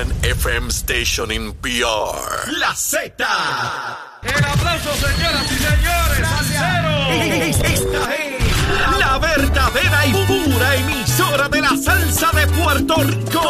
one FM station in PR. La Z. El aplauso, señoras y señores, es la verdadera y pura emisora de la salsa de Puerto Rico.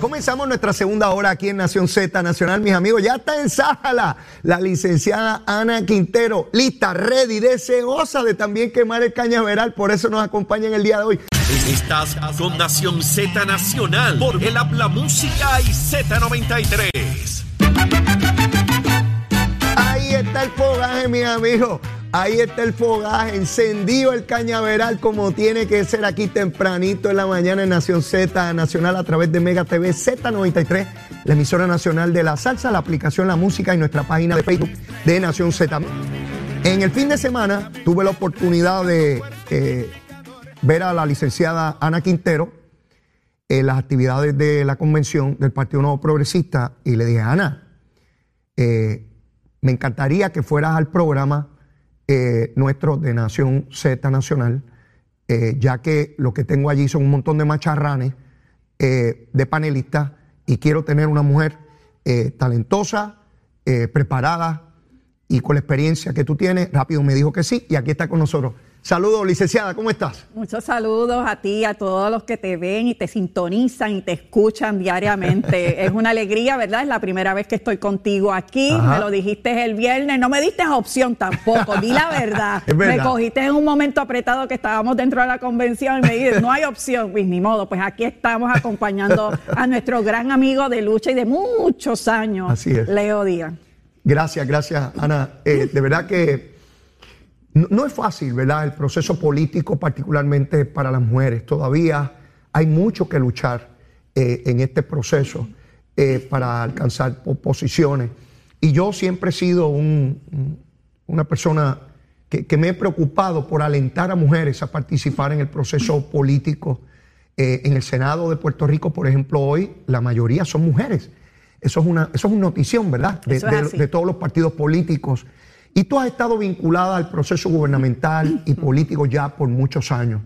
Comenzamos nuestra segunda hora aquí en Nación Z Nacional, mis amigos. Ya está en Sájala la licenciada Ana Quintero, lista, ready, deseosa de también quemar el cañaveral. Por eso nos acompaña en el día de hoy. Estás con Nación Z Nacional por el Habla Música y Z93. Ahí está el fogaje, mis amigos. Ahí está el fogaje, encendido el cañaveral como tiene que ser aquí tempranito en la mañana en Nación Z Nacional a través de Mega TV Z93, la emisora nacional de la salsa, la aplicación La Música y nuestra página de Facebook de Nación Z. En el fin de semana tuve la oportunidad de eh, ver a la licenciada Ana Quintero en las actividades de la convención del Partido Nuevo Progresista y le dije, Ana, eh, me encantaría que fueras al programa eh, nuestro de Nación Z Nacional, eh, ya que lo que tengo allí son un montón de macharranes eh, de panelistas y quiero tener una mujer eh, talentosa, preparada y con la experiencia que tú tienes. Rápido me dijo que sí y aquí está con nosotros. Saludos, licenciada, ¿cómo estás? Muchos saludos a ti, a todos los que te ven y te sintonizan y te escuchan diariamente. es una alegría, ¿verdad? Es la primera vez que estoy contigo aquí. Ajá. Me lo dijiste el viernes. No me diste opción tampoco. Di la verdad. Es verdad. Me cogiste en un momento apretado que estábamos dentro de la convención y me dijiste, no hay opción. Pues ni modo, pues aquí estamos acompañando a nuestro gran amigo de lucha y de muchos años, Así es. Leo Díaz. Gracias, gracias, Ana. Eh, de verdad que no, no es fácil, ¿verdad? El proceso político, particularmente para las mujeres. Todavía hay mucho que luchar eh, en este proceso eh, para alcanzar po- posiciones. Y yo siempre he sido un- un- una persona que, que me he preocupado por alentar a mujeres a participar en el proceso político. Eh, en el Senado de Puerto Rico, por ejemplo, hoy la mayoría son mujeres. Eso es una, eso es una notición, ¿verdad? De todos los partidos políticos. Y tú has estado vinculada al proceso gubernamental y político ya por muchos años.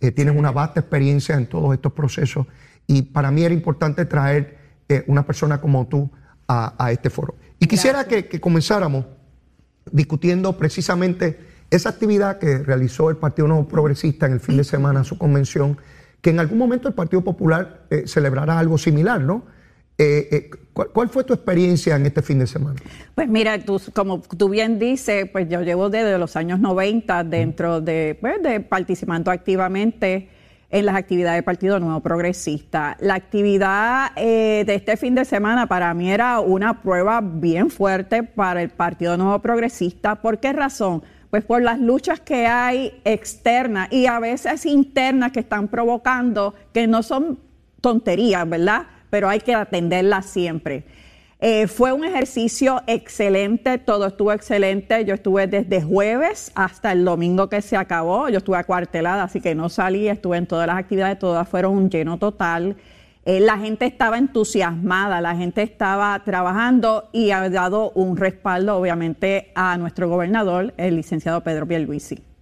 Eh, tienes una vasta experiencia en todos estos procesos y para mí era importante traer eh, una persona como tú a, a este foro. Y quisiera que, que comenzáramos discutiendo precisamente esa actividad que realizó el Partido Nuevo Progresista en el fin de semana, su convención, que en algún momento el Partido Popular eh, celebrará algo similar, ¿no? Eh, eh, ¿cuál, cuál fue tu experiencia en este fin de semana? Pues mira, tú, como tú bien dices, pues yo llevo desde los años 90 dentro de, pues, de participando activamente en las actividades del Partido Nuevo Progresista. La actividad eh, de este fin de semana para mí era una prueba bien fuerte para el Partido Nuevo Progresista. ¿Por qué razón? Pues por las luchas que hay externas y a veces internas que están provocando, que no son tonterías, ¿verdad? Pero hay que atenderlas siempre. Eh, fue un ejercicio excelente, todo estuvo excelente. Yo estuve desde jueves hasta el domingo que se acabó. Yo estuve acuartelada, así que no salí, estuve en todas las actividades, todas fueron un lleno total. Eh, la gente estaba entusiasmada, la gente estaba trabajando y ha dado un respaldo, obviamente, a nuestro gobernador, el licenciado Pedro Pierluisi.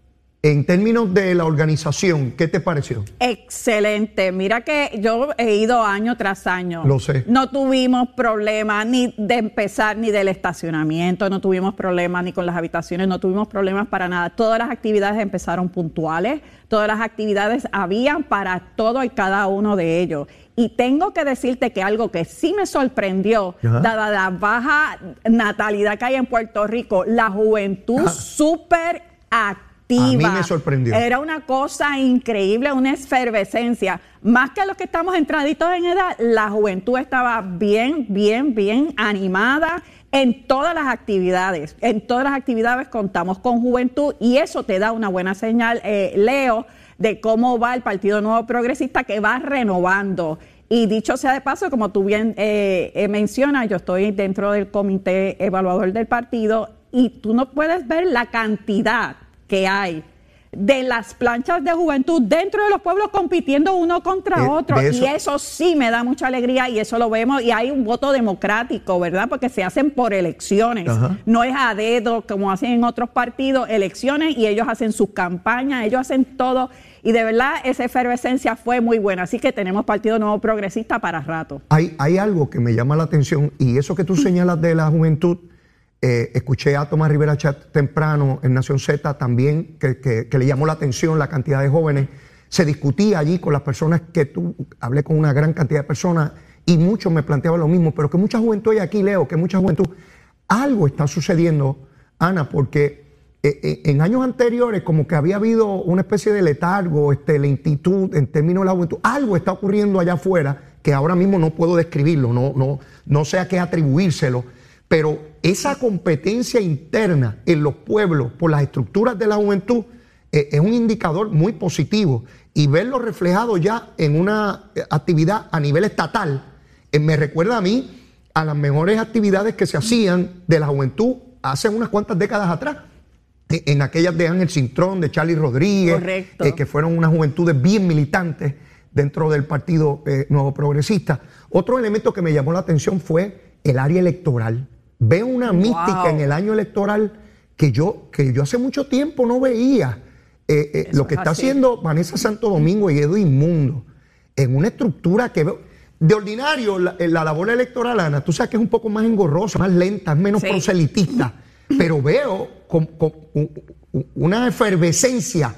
En términos de la organización, ¿qué te pareció? Excelente. Mira que yo he ido año tras año. Lo sé. No tuvimos problemas ni de empezar ni del estacionamiento, no tuvimos problemas ni con las habitaciones, no tuvimos problemas para nada. Todas las actividades empezaron puntuales, todas las actividades habían para todo y cada uno de ellos. Y tengo que decirte que algo que sí me sorprendió, Ajá. dada la baja natalidad que hay en Puerto Rico, la juventud súper activa. A mí me sorprendió. Era una cosa increíble, una efervescencia. Más que los que estamos entraditos en edad, la juventud estaba bien, bien, bien animada en todas las actividades. En todas las actividades contamos con juventud y eso te da una buena señal, eh, Leo, de cómo va el Partido Nuevo Progresista que va renovando. Y dicho sea de paso, como tú bien eh, eh, mencionas, yo estoy dentro del comité evaluador del partido y tú no puedes ver la cantidad que hay de las planchas de juventud dentro de los pueblos compitiendo uno contra Eh, otro. eso- Y eso sí me da mucha alegría y eso lo vemos. Y hay un voto democrático, ¿verdad? Porque se hacen por elecciones. Ajá. No es a dedo como hacen en otros partidos, elecciones y ellos hacen sus campañas, ellos hacen todo. Y de verdad esa efervescencia fue muy buena. Así que tenemos Partido Nuevo Progresista para rato. Hay, hay algo que me llama la atención y eso que tú señalas de la juventud, eh, escuché a Tomás Rivera Chat temprano en Nación Z también, que, que- le llamó la atención la cantidad de jóvenes. Se discutía allí con las personas que tú, hablé con una gran cantidad de personas y muchos me planteaban lo mismo, pero que mucha juventud hay aquí, Leo, que mucha juventud. Algo está sucediendo, Ana, porque eh, eh, en años anteriores como que había habido una especie de letargo, este, lentitud en términos de la juventud. Algo está ocurriendo allá afuera que ahora mismo no puedo describirlo, no, no, no sé a qué atribuírselo, pero esa competencia interna en los pueblos por las estructuras de la juventud eh, es un indicador muy positivo y verlo reflejado ya en una eh, actividad a nivel estatal eh, me recuerda a mí a las mejores actividades que se hacían de la juventud hace unas cuantas décadas atrás. Eh, En aquellas de Ángel Cintrón, de Charlie Rodríguez, que fueron unas juventudes bien militantes dentro del Partido Nuevo Progresista. Otro elemento que me llamó la atención fue el área electoral. Veo una mística en el año electoral que yo, que yo hace mucho tiempo no veía. Eh, eh, lo que es está así. haciendo Vanessa Santo Domingo y Edwin Mundo en una estructura que veo. De ordinario, la, la labor electoral, Ana, tú sabes que es un poco más engorrosa, más lenta, es menos Sí. proselitista, pero veo con- una efervescencia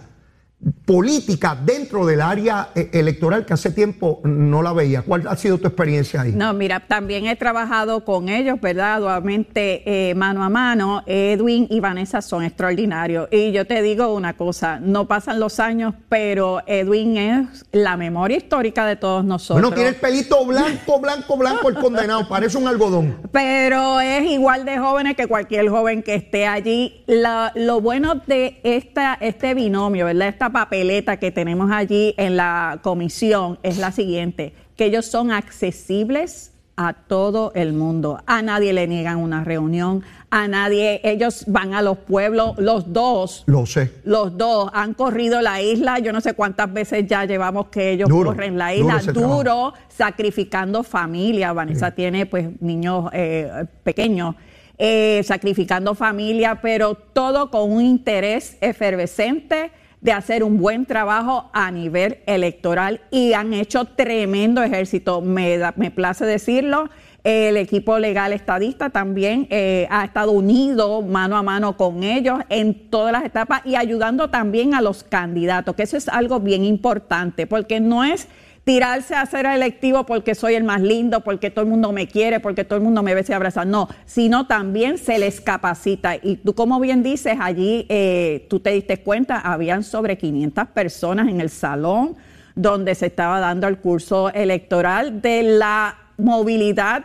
política dentro del área eh, electoral que hace tiempo no la veía. ¿Cuál ha sido tu experiencia ahí? No, mira, también he trabajado con ellos, ¿verdad? Dualmente eh, mano a mano. Edwin y Vanessa son extraordinarios. Y yo te digo una cosa, no pasan los años, pero Edwin es la memoria histórica de todos nosotros. Bueno, tiene el pelito blanco, blanco, blanco el condenado, parece un algodón. pero es igual de jóvenes que cualquier joven que esté allí. La- lo bueno de esta, este binomio, ¿verdad? Esta papeleta que tenemos allí en la comisión es la siguiente, que ellos son accesibles a todo el mundo. A nadie le niegan una reunión, a nadie, ellos van a los pueblos, los dos. Lo sé. Los dos han corrido la isla, yo no sé cuántas veces ya llevamos que ellos Duro, corren la isla, duro, sacrificando familia. Vanessa tiene pues niños eh, pequeños, eh, sacrificando familia, pero todo con un interés efervescente de hacer un buen trabajo a nivel electoral y han hecho tremendo ejército, me, da- me place decirlo. El equipo legal estadista también eh, ha estado unido mano a mano con ellos en todas las etapas y ayudando también a los candidatos, que eso es algo bien importante, porque no es tirarse a ser electivo porque soy el más lindo, porque todo el mundo me quiere, porque todo el mundo me besa y abraza. No, sino también se les capacita. Y tú, como bien dices, allí eh, tú te diste cuenta, habían sobre 500 personas en el salón donde se estaba dando el curso electoral de la movilidad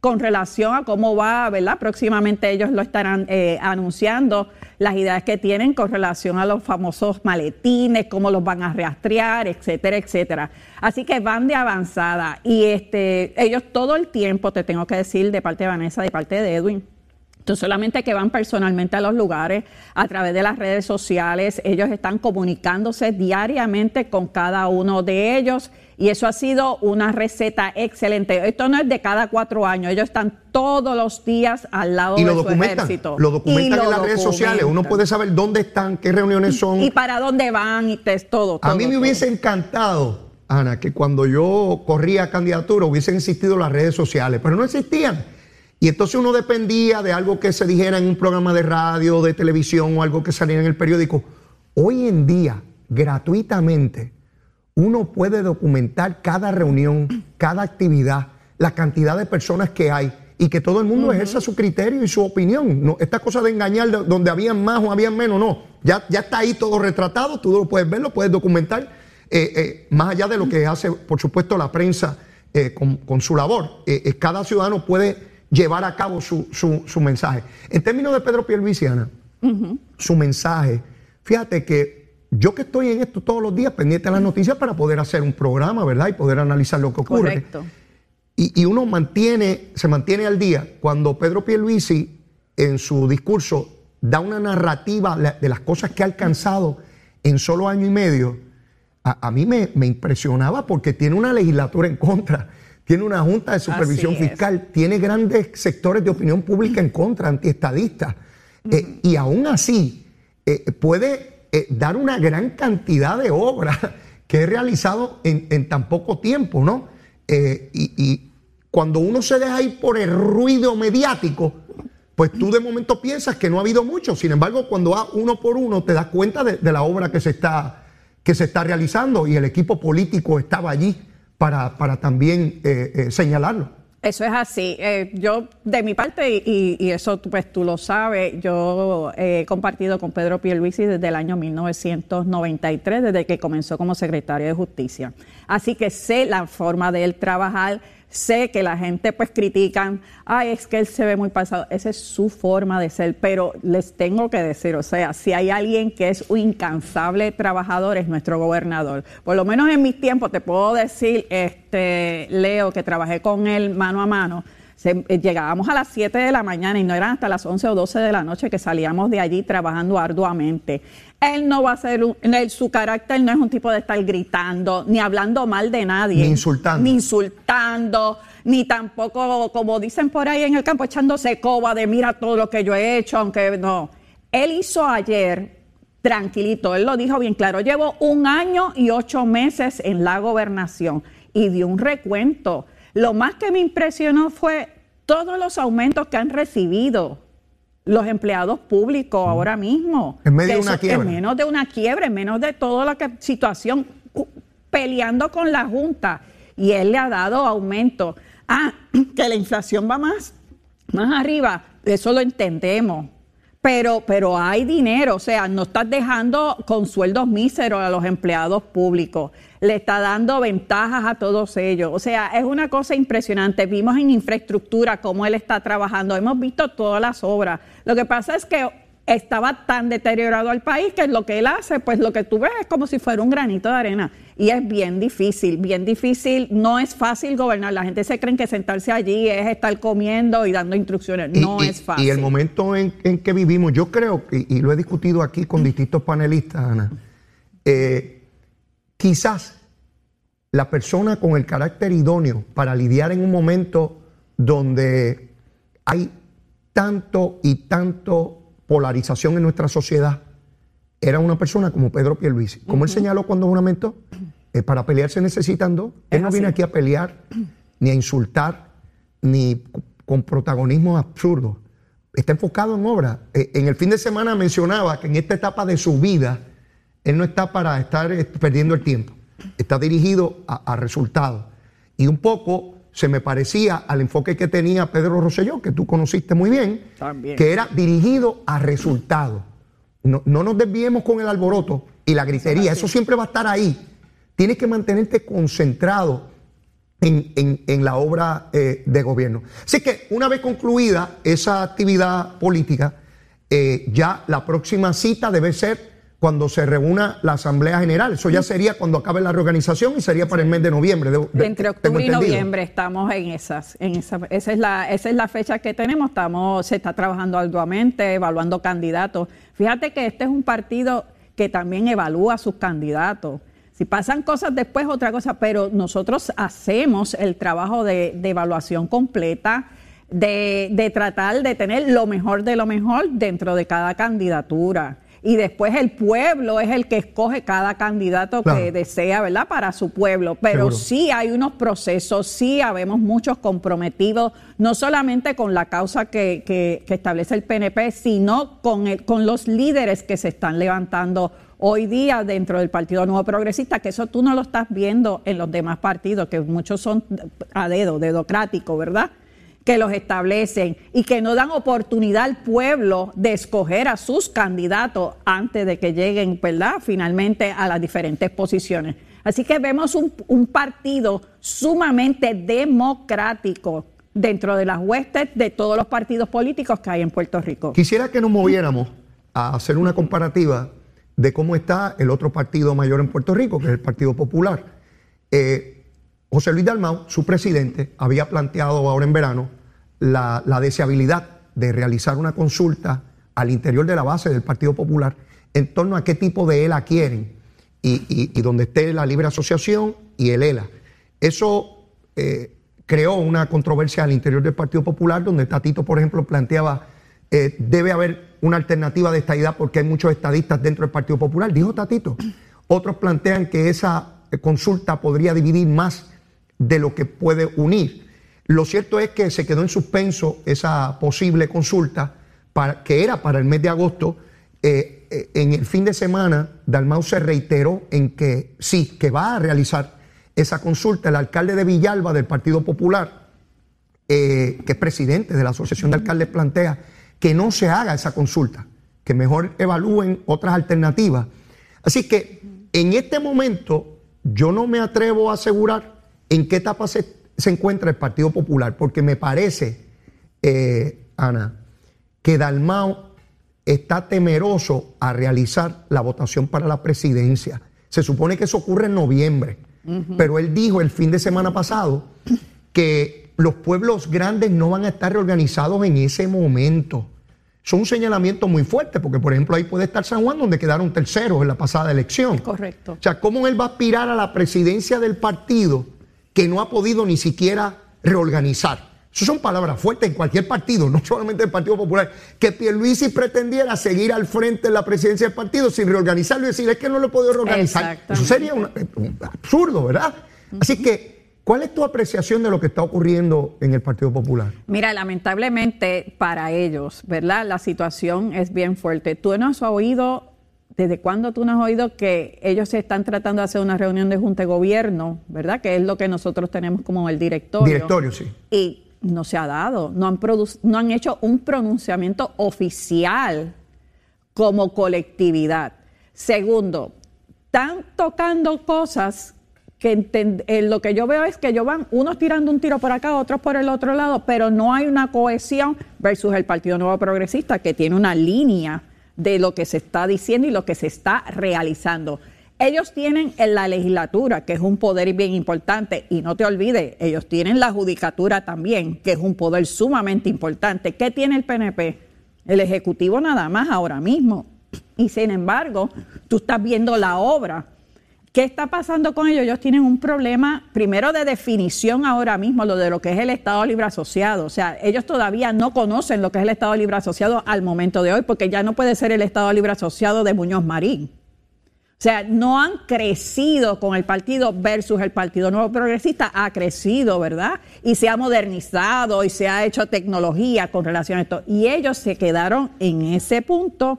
con relación a cómo va, ¿verdad? Próximamente ellos lo estarán eh, anunciando, las ideas que tienen con relación a los famosos maletines, cómo los van a rastrear, etcétera, etcétera. Así que van de avanzada y este, ellos todo el tiempo, te tengo que decir, de parte de Vanessa, de parte de Edwin, no solamente que van personalmente a los lugares, a través de las redes sociales, ellos están comunicándose diariamente con cada uno de ellos y eso ha sido una receta excelente. Esto no es de cada cuatro años, ellos están todos los días al lado Y de lo su documentan. ejército. Lo documentan Y lo en las redes sociales. Uno puede saber dónde están, qué reuniones son. Y para dónde van y te- todo, A todo, mí me todo. hubiese encantado, Ana, que cuando yo corría candidatura hubiesen existido las redes sociales, pero no existían. Y entonces uno dependía de algo que se dijera en un programa de radio, de televisión o algo que saliera en el periódico. Hoy en día, gratuitamente, uno puede documentar cada reunión, cada actividad, la cantidad de personas que hay y que todo el mundo ejerza su criterio y su opinión. No, esta cosa de engañar de- donde habían más o habían menos, no. Ya, ya está ahí todo retratado, tú lo puedes ver, lo puedes documentar, eh, eh, más allá de lo que hace, por supuesto, la prensa eh, con, con su labor. Cada ciudadano puede llevar a cabo su, su- su mensaje. En términos de Pedro Pierluisi, Ana, su mensaje, fíjate que yo que estoy en esto todos los días, pendiente de las noticias para poder hacer un programa, ¿verdad? Y poder analizar lo que ocurre. Correcto. Y, y uno mantiene, se mantiene al día cuando Pedro Pierluisi en su discurso da una narrativa de las cosas que ha alcanzado en solo año y medio. A, a mí me, me impresionaba porque tiene una legislatura en contra, tiene una junta de supervisión Así es. fiscal, tiene grandes sectores de opinión pública en contra, antiestadistas. Eh, y aún así eh, puede eh, dar una gran cantidad de obras que he realizado en, en tan poco tiempo, ¿no? Y, y cuando uno se deja ir por el ruido mediático, pues tú de momento piensas que no ha habido mucho. Sin embargo, cuando va uno por uno, te das cuenta de, de la obra que se, está, que se está realizando y el equipo político estaba allí para, para también eh, eh, señalarlo. Eso es así. Eh, yo, de mi parte, y, y- eso pues tú lo sabes, yo he compartido con Pedro Pierluisi desde el año 1993, desde que comenzó como secretario de Justicia. Así que sé la forma de él trabajar, sé que la gente pues critican, ay, es que él se ve muy pasado. Esa es su forma de ser, pero les tengo que decir, o sea, si hay alguien que es un incansable trabajador es nuestro gobernador. Por lo menos en mis tiempos te puedo decir, este, Leo, que trabajé con él mano a mano. Se- eh, llegábamos a las 7 de la mañana y no eran hasta las 11 o 12 de la noche que salíamos de allí trabajando arduamente. Él no va a ser, un- él- su carácter no es un tipo de estar gritando, ni hablando mal de nadie. Ni insultando. Ni insultando, ni tampoco, como dicen por ahí en el campo, echándose coba de mira todo lo que yo he hecho, aunque no. Él hizo ayer tranquilito, él lo dijo bien claro, llevo un año y ocho meses en la gobernación y dio un recuento. Lo más que me impresionó fue todos los aumentos que han recibido los empleados públicos ahora mismo. En medio de una quiebra. En menos de una quiebra, en menos de toda la que- situación, peleando con la Junta. Y él le ha dado aumento. Ah, que la inflación va más, más arriba, eso lo entendemos. Pero, pero hay dinero, o sea, no estás dejando con sueldos míseros a los empleados públicos, le está dando ventajas a todos ellos. O sea, es una cosa impresionante. Vimos en infraestructura cómo él está trabajando, hemos visto todas las obras. Lo que pasa es que estaba tan deteriorado el país que lo que él hace, pues lo que tú ves es como si fuera un granito de arena. Y es bien difícil, bien difícil. No es fácil gobernar. La gente se cree que sentarse allí es estar comiendo y dando instrucciones. Y- No y- es fácil. Y el momento en, en que vivimos, yo creo, y, y lo he discutido aquí con distintos panelistas, Ana, eh, quizás la persona con el carácter idóneo para lidiar en un momento donde hay tanto y tanto polarización en nuestra sociedad, era una persona como Pedro Pierluisi. Como él señaló cuando juramentó, eh, para pelear se necesitan dos. Él Es no viene aquí a pelear, ni a insultar, ni con protagonismo absurdo. Está enfocado en obra. Eh, en el fin de semana mencionaba que en esta etapa de su vida, él no está para estar eh, perdiendo el tiempo. Está dirigido a, a resultados. Y un poco se me parecía al enfoque que tenía Pedro Rosselló, que tú conociste muy bien, También. que era dirigido a resultados. No, no nos desviemos con el alboroto y la gritería, eso siempre va a estar ahí. Tienes que mantenerte concentrado en, en- en la obra eh, de gobierno. Así que una vez concluida esa actividad política, eh, ya la próxima cita debe ser cuando se reúna la Asamblea General. Eso ya sería cuando acabe la reorganización y sería para el mes de noviembre. de- de- Entre octubre y noviembre estamos en esas, en esa, esa es la, esa es la fecha que tenemos, estamos, se está trabajando arduamente, evaluando candidatos. Fíjate que este es un partido que también evalúa sus candidatos. Si pasan cosas después, otra cosa, pero nosotros hacemos el trabajo de, de evaluación completa, de, de tratar de tener lo mejor de lo mejor dentro de cada candidatura. Y después el pueblo es el que escoge cada candidato Claro. que desea, ¿verdad? Para su pueblo. Pero Seguro. sí hay unos procesos, sí habemos muchos comprometidos, no solamente con la causa que, que- que establece el PNP, sino con, el- con los líderes que se están levantando hoy día dentro del Partido Nuevo Progresista, que eso tú no lo estás viendo en los demás partidos, que muchos son a dedo, dedocrático, ¿verdad? Que los establecen y que no dan oportunidad al pueblo de escoger a sus candidatos antes de que lleguen, ¿verdad?, finalmente a las diferentes posiciones. Así que vemos un, partido sumamente democrático dentro de las huestes de todos los partidos políticos que hay en Puerto Rico. Quisiera que nos moviéramos a hacer una comparativa de cómo está el otro partido mayor en Puerto Rico, que es el Partido Popular. Eh, José Luis Dalmau, su presidente, había planteado ahora en verano la, deseabilidad de realizar una consulta al interior de la base del Partido Popular en torno a qué tipo de ELA quieren y, y- donde esté la libre asociación y el ELA. Eso eh, creó una controversia al interior del Partido Popular, donde Tatito, por ejemplo, planteaba eh, debe haber una alternativa de estadidad porque hay muchos estadistas dentro del Partido Popular, dijo Tatito. Otros plantean que esa consulta podría dividir más de lo que puede unir. Lo cierto es que se quedó en suspenso esa posible consulta que era para el mes de agosto. Eh, eh, en el fin de semana, Dalmau se reiteró en que sí, que va a realizar esa consulta. El alcalde de Villalba del Partido Popular, eh, que es presidente de la Asociación de Alcaldes, plantea que no se haga esa consulta, que mejor evalúen otras alternativas. Así que en este momento yo no me atrevo a asegurar en qué etapa se, se encuentra el Partido Popular, porque me parece, eh, Ana, que Dalmao está temeroso a realizar la votación para la presidencia. Se supone que eso ocurre en noviembre, pero él dijo el fin de semana pasado que los pueblos grandes no van a estar reorganizados en ese momento. Son un señalamiento muy fuerte, porque por ejemplo ahí puede estar San Juan, donde quedaron terceros en la pasada elección. Correcto. O sea, ¿cómo él va a aspirar a la presidencia del partido que no ha podido ni siquiera reorganizar? Esas son palabras fuertes en cualquier partido, no solamente el Partido Popular. Que Pierluisi pretendiera seguir al frente en la presidencia del partido sin reorganizarlo y decir, es que no lo he podido reorganizar. Eso sería un absurdo, ¿verdad? Así que, ¿cuál es tu apreciación de lo que está ocurriendo en el Partido Popular? Mira, lamentablemente para ellos, ¿verdad? La situación es bien fuerte. Tú no has oído, ¿desde cuándo tú no has oído que ellos se están tratando de hacer una reunión de junta de gobierno, ¿verdad? Que es lo que nosotros tenemos como el directorio. Directorio, sí. Y no se ha dado, no han, no han hecho un pronunciamiento oficial como colectividad. Segundo, están tocando cosas que eh, lo que yo veo es que ellos van unos tirando un tiro por acá, otros por el otro lado, pero no hay una cohesión versus el Partido Nuevo Progresista que tiene una línea de lo que se está diciendo y lo que se está realizando. Ellos tienen en la legislatura, que es un poder bien importante, y no te olvides, ellos tienen la judicatura también, que es un poder sumamente importante. ¿Qué tiene el PNP? El Ejecutivo nada más ahora mismo. Y sin embargo, tú estás viendo la obra. ¿Qué está pasando con ellos? Ellos tienen un problema, primero de definición ahora mismo, lo de lo que es el Estado Libre Asociado. O sea, ellos todavía no conocen lo que es el Estado Libre Asociado al momento de hoy, porque ya no puede ser el Estado Libre Asociado de Muñoz Marín. O sea, no han crecido con el partido versus el Partido Nuevo Progresista, ha crecido, ¿verdad? Y se ha modernizado y se ha hecho tecnología con relación a esto. Y ellos se quedaron en ese punto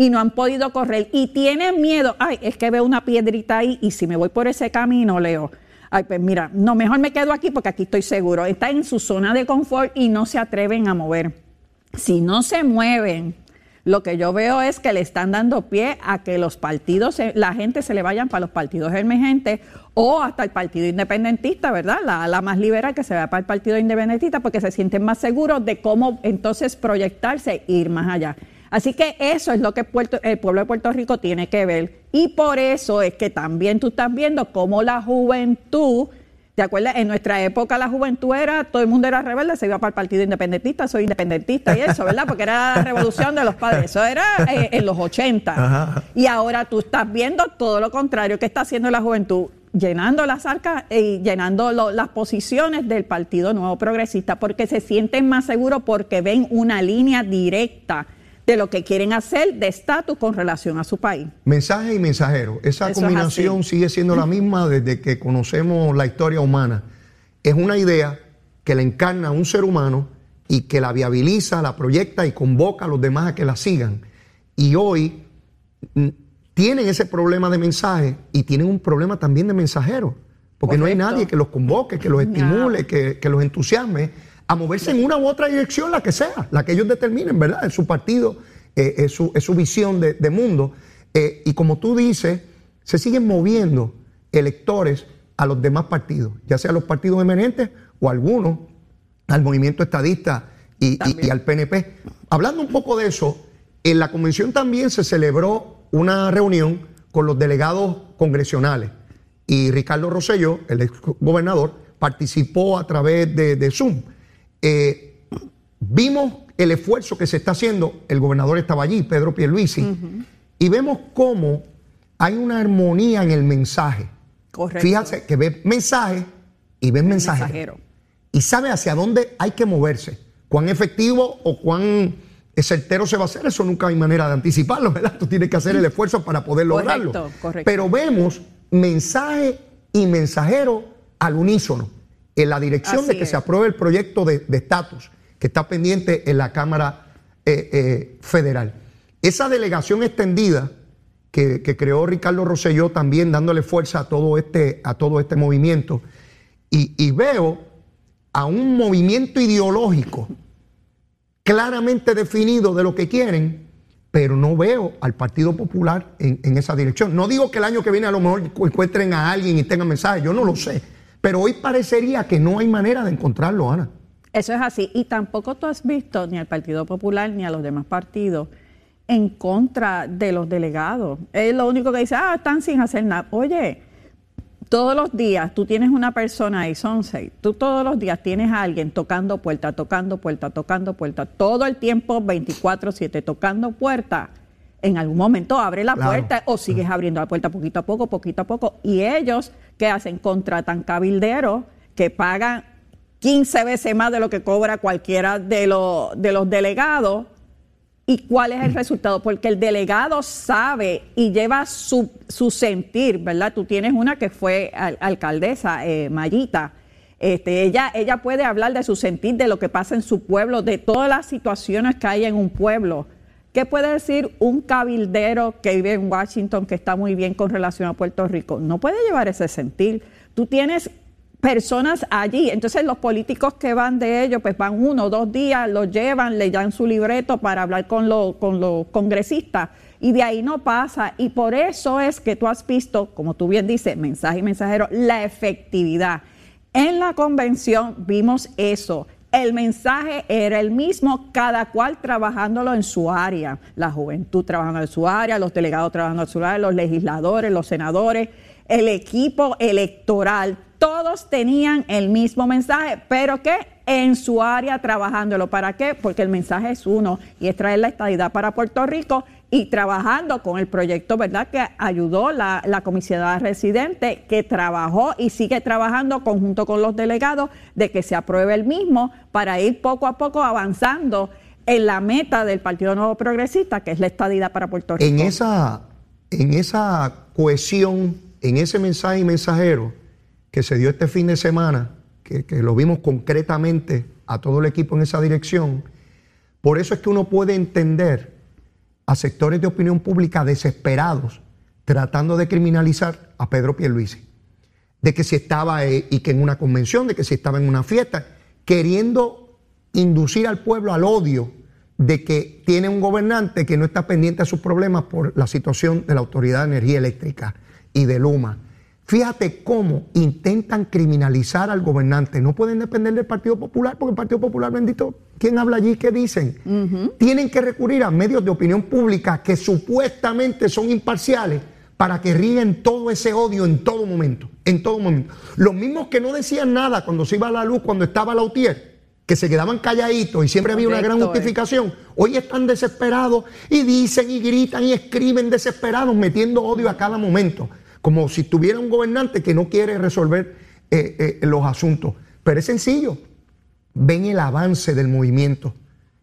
y no han podido correr. Y tienen miedo, ay, es que veo una piedrita ahí y si me voy por ese camino, Leo. Ay, pues mira, no, mejor me quedo aquí porque aquí estoy seguro. Están en su zona de confort y no se atreven a mover. Si no se mueven, lo que yo veo es que le están dando pie a que los partidos, se- la gente se le vayan para los partidos emergentes o hasta el partido independentista, ¿verdad? La, la más liberal que se va para el partido independentista porque se sienten más seguros de cómo entonces proyectarse e ir más allá. Así que eso es lo que Puerto- el pueblo de Puerto Rico tiene que ver. Y por eso es que también tú estás viendo cómo la juventud ¿Te acuerdas? En nuestra época la juventud era, todo el mundo era rebelde, se iba para el partido independentista, soy independentista y eso, ¿verdad? Porque era la revolución de los padres, eso era eh, en los 80. Ajá. Y ahora tú estás viendo todo lo contrario que está haciendo la juventud, llenando las arcas y llenando lo- las posiciones del Partido Nuevo Progresista, porque se sienten más seguros porque ven una línea directa de lo que quieren hacer de estatus con relación a su país. Mensaje y mensajero. Esa Eso combinación sigue siendo la misma desde que conocemos la historia humana. Es una idea que la encarna un ser humano y que la viabiliza, la proyecta y convoca a los demás a que la sigan. Y hoy mm, tienen ese problema de mensaje y tienen un problema también de mensajero. Porque no hay nadie que los convoque, que los No. estimule, que, que los entusiasme a moverse en una u otra dirección, la que sea, la que ellos determinen, ¿verdad? Es su partido, eh, es, su, es su visión de, de mundo. Eh, y como tú dices, se siguen moviendo electores a los demás partidos, ya sea los partidos emergentes o algunos al movimiento estadista y, y- y al PNP. Hablando un poco de eso, en la convención también se celebró una reunión con los delegados congresionales y Ricardo Rosselló, el ex gobernador, participó a través de, de Zoom. Eh, vimos el esfuerzo que se está haciendo, el gobernador estaba allí, Pedro Pierluisi, y vemos cómo hay una armonía en el mensaje. Correcto. Fíjate que ve mensaje y ve mensajero. mensajero. Y sabe hacia dónde hay que moverse. Cuán efectivo o cuán certero se va a hacer, eso nunca hay manera de anticiparlo, ¿verdad? Tú tienes que hacer el esfuerzo para poder lograrlo. Correcto, correcto. Pero vemos mensaje y mensajero al unísono, en la dirección Así de que es. se apruebe el proyecto de estatus que está pendiente en la Cámara eh, eh, Federal. Esa delegación extendida que, que creó Ricardo Rosselló también dándole fuerza a todo este, a todo este movimiento, y, y veo a un movimiento ideológico claramente definido de lo que quieren, pero no veo al Partido Popular en, en esa dirección. No digo que el año que viene a lo mejor encuentren a alguien y tengan mensajes, yo no lo sé, pero hoy parecería que no hay manera de encontrarlo, Ana. Eso es así. Y tampoco tú has visto ni al Partido Popular ni a los demás partidos en contra de los delegados. Es lo único que dice, ah, están sin hacer nada. Oye, todos los días tú tienes una persona ahí, son seis, tú todos los días tienes a alguien tocando puerta, tocando puerta, tocando puerta, todo el tiempo 24/7 tocando puerta. En algún momento abre la Claro. puerta o sigues abriendo la puerta poquito a poco, poquito a poco. Y ellos, ¿qué hacen? Contratan cabilderos que pagan 15 veces más de lo que cobra cualquiera de, los de los delegados. ¿Y cuál es el resultado? Porque el delegado sabe y lleva su, su sentir, ¿verdad? Tú tienes una que fue al- alcaldesa, eh, Mayita. Este, ella, ella puede hablar de su sentir, de lo que pasa en su pueblo, de todas las situaciones que hay en un pueblo. ¿Qué puede decir un cabildero que vive en Washington que está muy bien con relación a Puerto Rico? No puede llevar ese sentir. Tú tienes personas allí. Entonces los políticos que van de ellos, pues van uno o dos días, los llevan, le dan su libreto para hablar con, con los congresistas y de ahí no pasa. Y por eso es que tú has visto, como tú bien dices, mensaje y mensajero, la efectividad. En la convención vimos eso. El mensaje era el mismo, cada cual trabajándolo en su área. La juventud trabajando en su área, los delegados trabajando en su área, los legisladores, los senadores, el equipo electoral. Todos tenían el mismo mensaje, pero que en su área trabajándolo. ¿Para qué? Porque el mensaje es uno y es traer la estadidad para Puerto Rico y trabajando con el proyecto, ¿verdad? Que ayudó la, la comisionada residente, que trabajó y sigue trabajando conjunto con los delegados de que se apruebe el mismo para ir poco a poco avanzando en la meta del Partido Nuevo Progresista, que es la estadidad para Puerto Rico. En esa, en esa cohesión, en ese mensaje y mensajero que se dio este fin de semana, que, que lo vimos concretamente a todo el equipo en esa dirección, por eso es que uno puede entender a sectores de opinión pública desesperados tratando de criminalizar a Pedro Pierluisi. De que si estaba eh, y que en una convención, de que si estaba en una fiesta, queriendo inducir al pueblo al odio de que tiene un gobernante que no está pendiente a sus problemas por la situación de la Autoridad de Energía Eléctrica y de Luma. Fíjate cómo intentan criminalizar al gobernante. No pueden depender del Partido Popular, porque el Partido Popular, bendito, ¿quién habla allí? ¿Qué dicen? Tienen que recurrir a medios de opinión pública que supuestamente son imparciales para que ríen todo ese odio en todo momento, en todo momento. Los mismos que no decían nada cuando se iba a la luz, cuando estaba Lautier, que se quedaban calladitos y siempre había una gran eh. justificación, hoy están desesperados y dicen y gritan y escriben desesperados, metiendo odio a cada momento, como si tuviera un gobernante que no quiere resolver eh, eh, los asuntos. Pero es sencillo, ven el avance del movimiento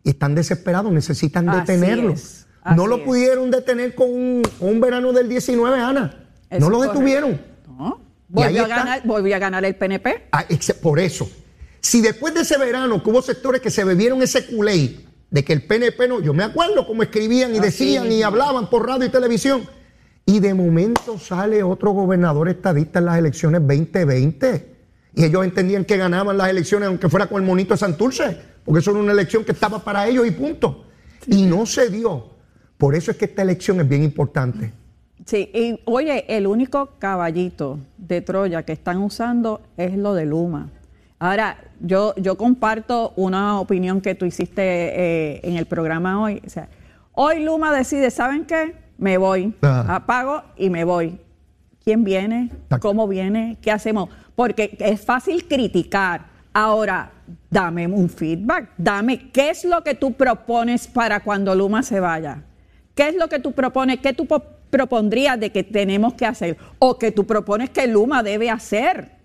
y están desesperados, necesitan Así detenerlo. es, no lo es. pudieron detener con un, verano del 19, Ana. Eso no lo correcto. detuvieron. No. Volvió a, ganar, volvió a ganar el PNP. Ah, Por eso. Si después de ese verano que hubo sectores que se bebieron ese culé de que el PNP no, yo me acuerdo cómo escribían y Así decían y hablaban por radio y televisión, y de momento sale otro gobernador estadista en las elecciones 2020. Y ellos entendían que ganaban las elecciones aunque fuera con el monito de Santurce, porque eso era una elección que estaba para ellos y punto. Y no se dio. Por eso es que esta elección es bien importante. Sí, y oye, el único caballito de Troya que están usando es lo de Luma. Ahora, yo, yo comparto una opinión que tú hiciste eh, en el programa hoy. O sea, hoy Luma decide, ¿saben qué? Me voy. Ajá. Apago y me voy. ¿Quién viene? ¿Cómo viene? ¿Qué hacemos? Porque es fácil criticar. Ahora, dame un feedback. Dame qué es lo que tú propones para cuando Luma se vaya. ¿Qué es lo que tú propones? ¿Qué tú po- propondrías de que tenemos que hacer? O que tú propones que Luma debe hacer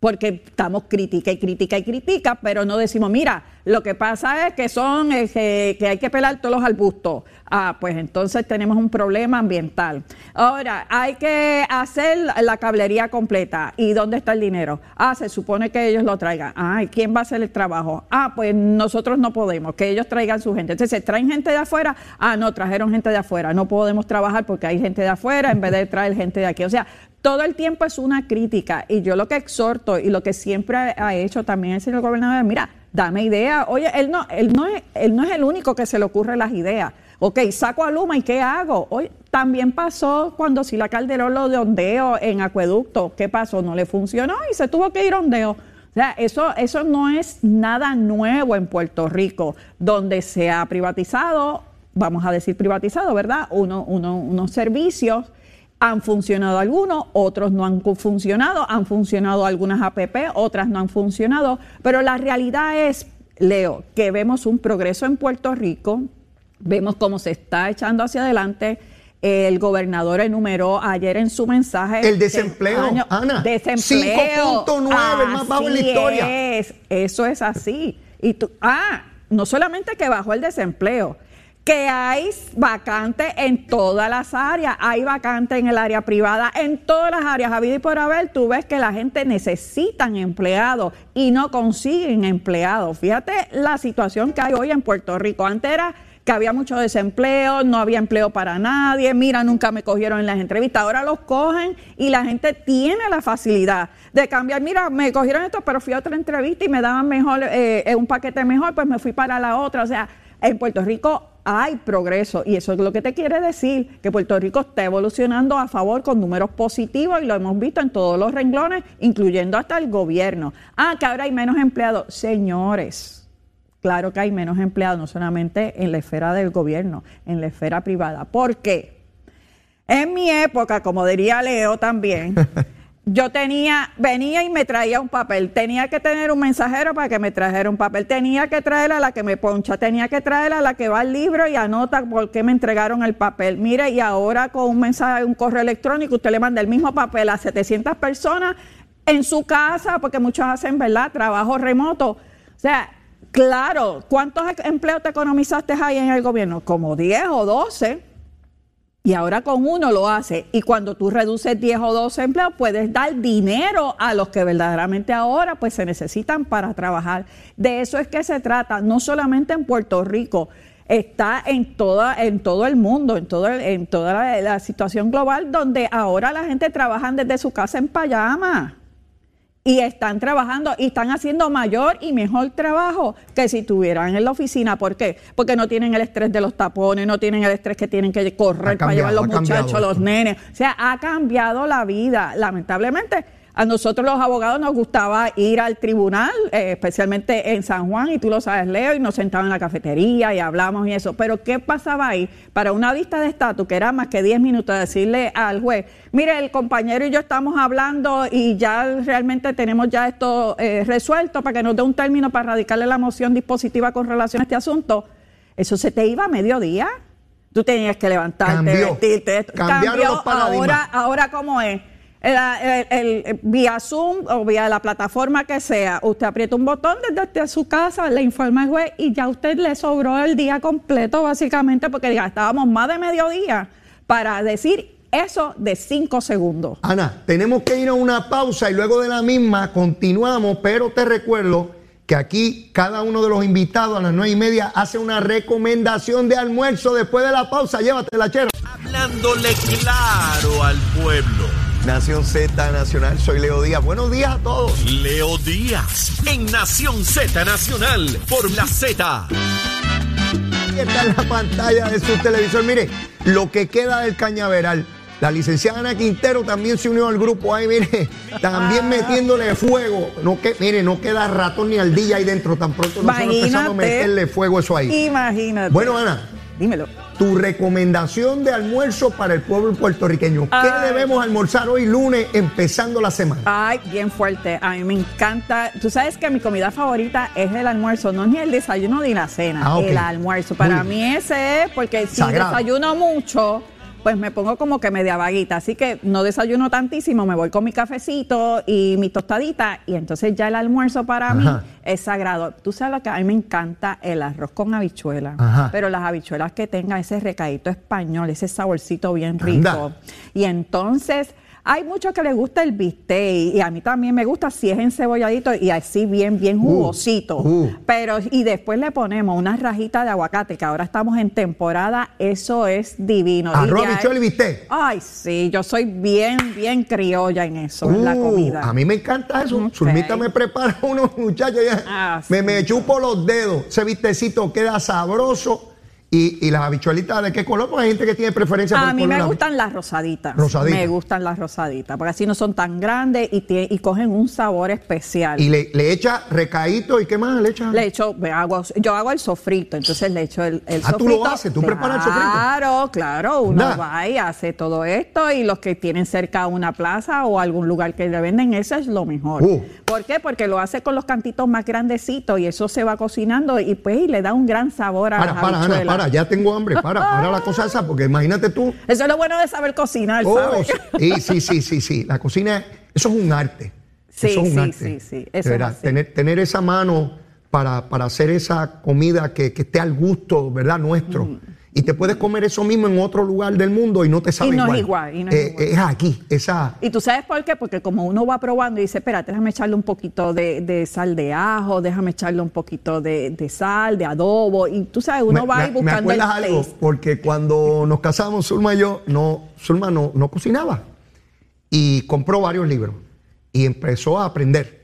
porque estamos crítica y crítica y crítica, pero no decimos, mira, lo que pasa es que son, eh, que, hay que pelar todos los arbustos. Ah, pues entonces tenemos un problema ambiental. Ahora, hay que hacer la cablería completa. ¿Y dónde está el dinero? Ah, se supone que ellos lo traigan. Ah, ¿y quién va a hacer el trabajo? Ah, pues nosotros no podemos, que ellos traigan su gente. Entonces, ¿traen gente de afuera? Ah, no, trajeron gente de afuera. No podemos trabajar porque hay gente de afuera en vez de traer gente de aquí. O sea, todo el tiempo es una crítica y yo lo que exhorto y lo que siempre ha hecho también el señor gobernador mira, dame idea. Oye, él no, él no es, él no es el único que se le ocurre las ideas. Ok, saco a Luma y ¿qué hago? Oye, también pasó cuando Sila Calderón lo de ondeo en acueducto. ¿Qué pasó? No le funcionó y se tuvo que ir ondeo. O sea, eso, eso no es nada nuevo en Puerto Rico, donde se ha privatizado, vamos a decir privatizado, ¿verdad? Uno, uno- unos servicios han funcionado algunos, otros no han funcionado, han funcionado algunas APP, otras no han funcionado, pero la realidad es, Leo, que vemos un progreso en Puerto Rico, vemos cómo se está echando hacia adelante. El gobernador enumeró ayer en su mensaje. El desempleo, año- Ana, Desempleo. 5.9, el más bajo en la historia. es, eso es así. Y tú, ah, no solamente que bajó el desempleo, que hay vacantes en todas las áreas, hay vacantes en el área privada, en todas las áreas, habido y por haber, tú ves que la gente necesitan empleados y no consiguen empleados. Fíjate la situación que hay hoy en Puerto Rico. Antes era que había mucho desempleo, no había empleo para nadie, mira, nunca me cogieron en las entrevistas, ahora los cogen y la gente tiene la facilidad de cambiar, mira, me cogieron esto, pero fui a otra entrevista y me daban mejor, eh, eh, un paquete mejor, pues me fui para la otra, o sea, en Puerto Rico hay progreso y eso es lo que te quiere decir, que Puerto Rico está evolucionando a favor con números positivos y lo hemos visto en todos los renglones, incluyendo hasta el gobierno. Ah, que ahora hay menos empleados. Señores, Claro que hay menos empleados, no solamente en la esfera del gobierno, en la esfera privada. ¿Por qué? En mi época, como diría Leo también, yo tenía, venía y me traía un papel. Tenía que tener un mensajero para que me trajera un papel. Tenía que traer a la que me poncha. Tenía que traer a la que va al libro y anota por qué me entregaron el papel. Mire, y ahora con un mensaje, un correo electrónico, usted le manda el mismo papel a 700 personas en su casa, porque muchos hacen, ¿verdad?, trabajo remoto. O sea, claro, ¿cuántos empleos te economizaste ahí en el gobierno? Como 10 o 12. Y ahora con uno lo hace. Y cuando tú reduces 10 o 12 empleos, puedes dar dinero a los que verdaderamente ahora pues se necesitan para trabajar. De eso es que se trata, no solamente en Puerto Rico, está en toda, en todo el mundo, en en toda la, la situación global, donde ahora la gente trabaja desde su casa en pijama. Y están trabajando y están haciendo mayor y mejor trabajo que si estuvieran en la oficina. ¿Por qué? Porque no tienen el estrés de los tapones, no tienen el estrés que tienen que correr para llevar los cambiado muchachos, los nenes. O sea, ha cambiado la vida. Lamentablemente, a nosotros los abogados nos gustaba ir al tribunal, eh, especialmente en San Juan, y tú lo sabes, Leo, y nos sentaban en la cafetería y hablamos y eso. Pero ¿qué pasaba ahí? Para una vista de estatus, que era más que 10 minutos, decirle al juez, mire, el compañero y yo estamos hablando y ya realmente tenemos ya esto eh, resuelto para que nos dé un término para radicarle la moción dispositiva con relación a este asunto. Eso se te iba a mediodía. Tú tenías que levantarte, Cambió. vestirte. esto. Cambiaron Cambió. los paradigmas. Ahora, ahora cómo es. El, el- el- el- vía Zoom o vía la plataforma que sea, usted aprieta un botón desde, desde su casa, le informa al juez y ya a usted le sobró el día completo, básicamente, porque gastábamos más de mediodía para decir eso de cinco segundos. Ana, tenemos que ir a una pausa y luego de la misma continuamos, pero te recuerdo que aquí cada uno de los invitados a las nueve y media hace una recomendación de almuerzo después de la pausa. Llévatela, chero. Hablándole claro al pueblo. Nación Z Nacional, soy Leo Díaz. Buenos días a todos. Leo Díaz en Nación Z Nacional por la Z. Ahí está en la pantalla de su televisor. Mire, lo que queda del cañaveral. La licenciada Ana Quintero también se unió al grupo ahí, mire, también metiéndole fuego. No que, mire, no queda ratón ni ardilla ahí dentro, tan pronto nosotros empezamos a Imagínate. meterle fuego a eso ahí. Imagínate. Bueno, Ana, dímelo. Tu recomendación de almuerzo para el pueblo puertorriqueño. ¿Qué Ay. debemos almorzar hoy lunes empezando la semana? Ay, bien fuerte. A mí me encanta. Tú sabes que mi comida favorita es el almuerzo, no es ni el desayuno ni la cena, Ah, el almuerzo. Para Muy mí ese es porque si Sagrado. desayuno mucho, pues me pongo como que media vaguita. Así que no desayuno tantísimo, me voy con mi cafecito y mi tostadita y entonces ya el almuerzo para mí es sagrado. Tú sabes lo que a mí me encanta el arroz con habichuela, Ajá. pero las habichuelas que tengan ese recadito español, ese saborcito bien rico. Anda. Y entonces hay muchos que les gusta el bistec y a mí también me gusta si es encebolladito y así bien, bien jugosito. uh. Pero y después le ponemos una rajita de aguacate que ahora estamos en temporada, eso es divino. Arroz, habichuela y bistec. Ay, sí, yo soy bien, bien criolla en eso, en la Uh, comida. A mí me encanta eso. Ok. Zulmita me prepara unos muchachos. ya. Ah, me, sí. me chupo los dedos. Ese vistecito queda sabroso. Y, y las habichuelitas, ¿de qué color? Porque hay gente que tiene preferencia por A mí color me gustan las rosaditas. Rosaditas. Me gustan las rosaditas, porque así no son tan grandes y, cogen un sabor especial. Y le, le echa recaíto y qué más le echa. Le echo, hago, yo hago el sofrito, entonces le echo el, el Ah, tú lo haces, tú preparas el sofrito. Claro, claro, uno va y hace todo esto y los que tienen cerca una plaza o algún lugar que le venden, eso es lo mejor. Uh. ¿Por qué? Porque lo hace con los cantitos más grandecitos y eso se va cocinando y pues y le da un gran sabor a Para, las para, Ana, habichuelas. Para, ya tengo hambre, para, para la cosa esa, porque imagínate tú. Eso es lo bueno de saber cocinar, Oh, ¿sabes? sí, sí, sí, sí, sí. La cocina, eso es un arte. Sí, eso es un sí, arte. sí, sí, eso verdad, tener, tener esa mano para, para hacer esa comida que, que esté al gusto, ¿verdad? Nuestro. Y te puedes comer eso mismo en otro lugar del mundo y no te sabe no igual. es igual, y no es Eh, igual. es aquí, esa. Y tú sabes por qué, porque como uno va probando y dice, espérate, déjame echarle un poquito de, de sal de ajo, déjame echarle un poquito de, de sal, de adobo, y tú sabes, uno me, va ahí buscando me el acuerdas algo, taste. porque cuando nos casamos, Zulma y yo, no, Zulma no, no cocinaba. Y compró varios libros. Y empezó a aprender.